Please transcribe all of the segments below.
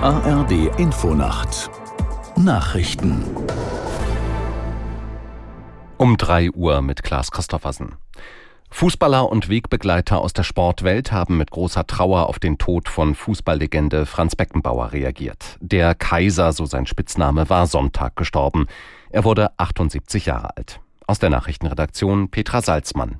ARD Infonacht Nachrichten um 3 Uhr mit Klaas Christoffersen. Fußballer und Wegbegleiter aus der Sportwelt haben mit großer Trauer auf den Tod von Fußballlegende Franz Beckenbauer reagiert. Der Kaiser, so sein Spitzname, war Sonntag gestorben. Er wurde 78 Jahre alt. Aus der Nachrichtenredaktion Petra Salzmann.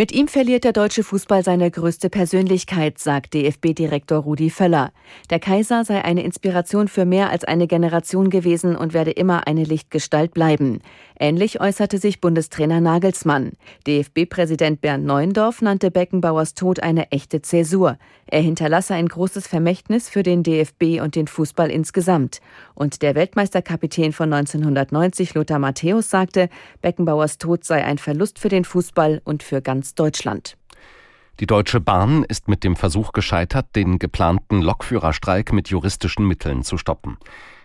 Mit ihm verliert der deutsche Fußball seine größte Persönlichkeit, sagt DFB-Direktor Rudi Völler. Der Kaiser sei eine Inspiration für mehr als eine Generation gewesen und werde immer eine Lichtgestalt bleiben. Ähnlich äußerte sich Bundestrainer Nagelsmann. DFB-Präsident Bernd Neuendorf nannte Beckenbauers Tod eine echte Zäsur. Er hinterlasse ein großes Vermächtnis für den DFB und den Fußball insgesamt. Und der Weltmeisterkapitän von 1990, Lothar Matthäus, sagte, Beckenbauers Tod sei ein Verlust für den Fußball und für ganz Deutschland. Die Deutsche Bahn ist mit dem Versuch gescheitert, den geplanten Lokführerstreik mit juristischen Mitteln zu stoppen.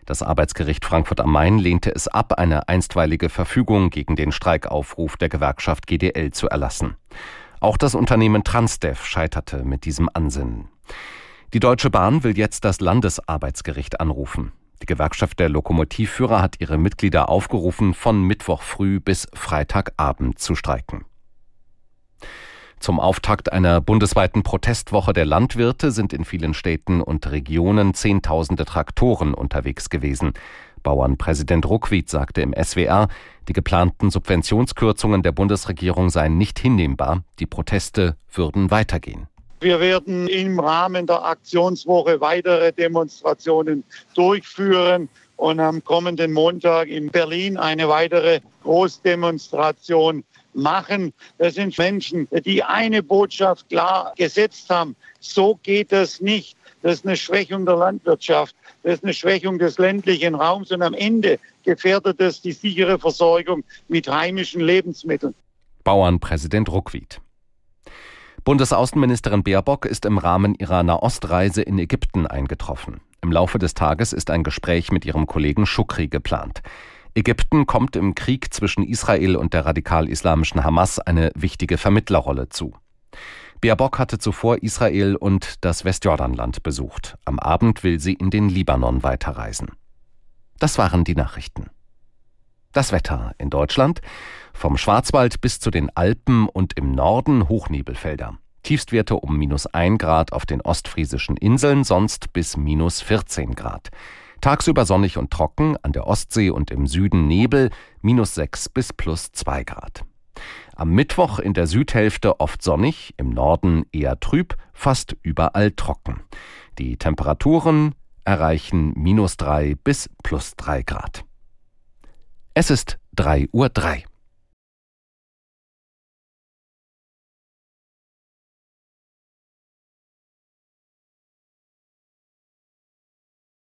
Das Arbeitsgericht Frankfurt am Main lehnte es ab, eine einstweilige Verfügung gegen den Streikaufruf der Gewerkschaft GDL zu erlassen. Auch das Unternehmen Transdev scheiterte mit diesem Ansinnen. Die Deutsche Bahn will jetzt das Landesarbeitsgericht anrufen. Die Gewerkschaft der Lokomotivführer hat ihre Mitglieder aufgerufen, von Mittwoch früh bis Freitagabend zu streiken. Zum Auftakt einer bundesweiten Protestwoche der Landwirte sind in vielen Städten und Regionen Zehntausende Traktoren unterwegs gewesen. Bauernpräsident Ruckwied sagte im SWR, die geplanten Subventionskürzungen der Bundesregierung seien nicht hinnehmbar, die Proteste würden weitergehen. Wir werden im Rahmen der Aktionswoche weitere Demonstrationen durchführen und am kommenden Montag in Berlin eine weitere Großdemonstration machen. Das sind Menschen, die eine Botschaft klar gesetzt haben. So geht das nicht. Das ist eine Schwächung der Landwirtschaft. Das ist eine Schwächung des ländlichen Raums. Und am Ende gefährdet es die sichere Versorgung mit heimischen Lebensmitteln. Bauernpräsident Ruckwied. Bundesaußenministerin Baerbock ist im Rahmen ihrer Nahostreise in Ägypten eingetroffen. Im Laufe des Tages ist ein Gespräch mit ihrem Kollegen Schukri geplant. Ägypten kommt im Krieg zwischen Israel und der radikal-islamischen Hamas eine wichtige Vermittlerrolle zu. Baerbock hatte zuvor Israel und das Westjordanland besucht. Am Abend will sie in den Libanon weiterreisen. Das waren die Nachrichten. Das Wetter in Deutschland. Vom Schwarzwald bis zu den Alpen und im Norden Hochnebelfelder. Tiefstwerte um minus ein Grad auf den ostfriesischen Inseln, sonst bis minus 14 Grad. Tagsüber sonnig und trocken, an der Ostsee und im Süden Nebel, minus 6 bis plus 2 Grad. Am Mittwoch in der Südhälfte oft sonnig, im Norden eher trüb, fast überall trocken. Die Temperaturen erreichen minus 3 bis plus 3 Grad. Es ist 3 Uhr 3.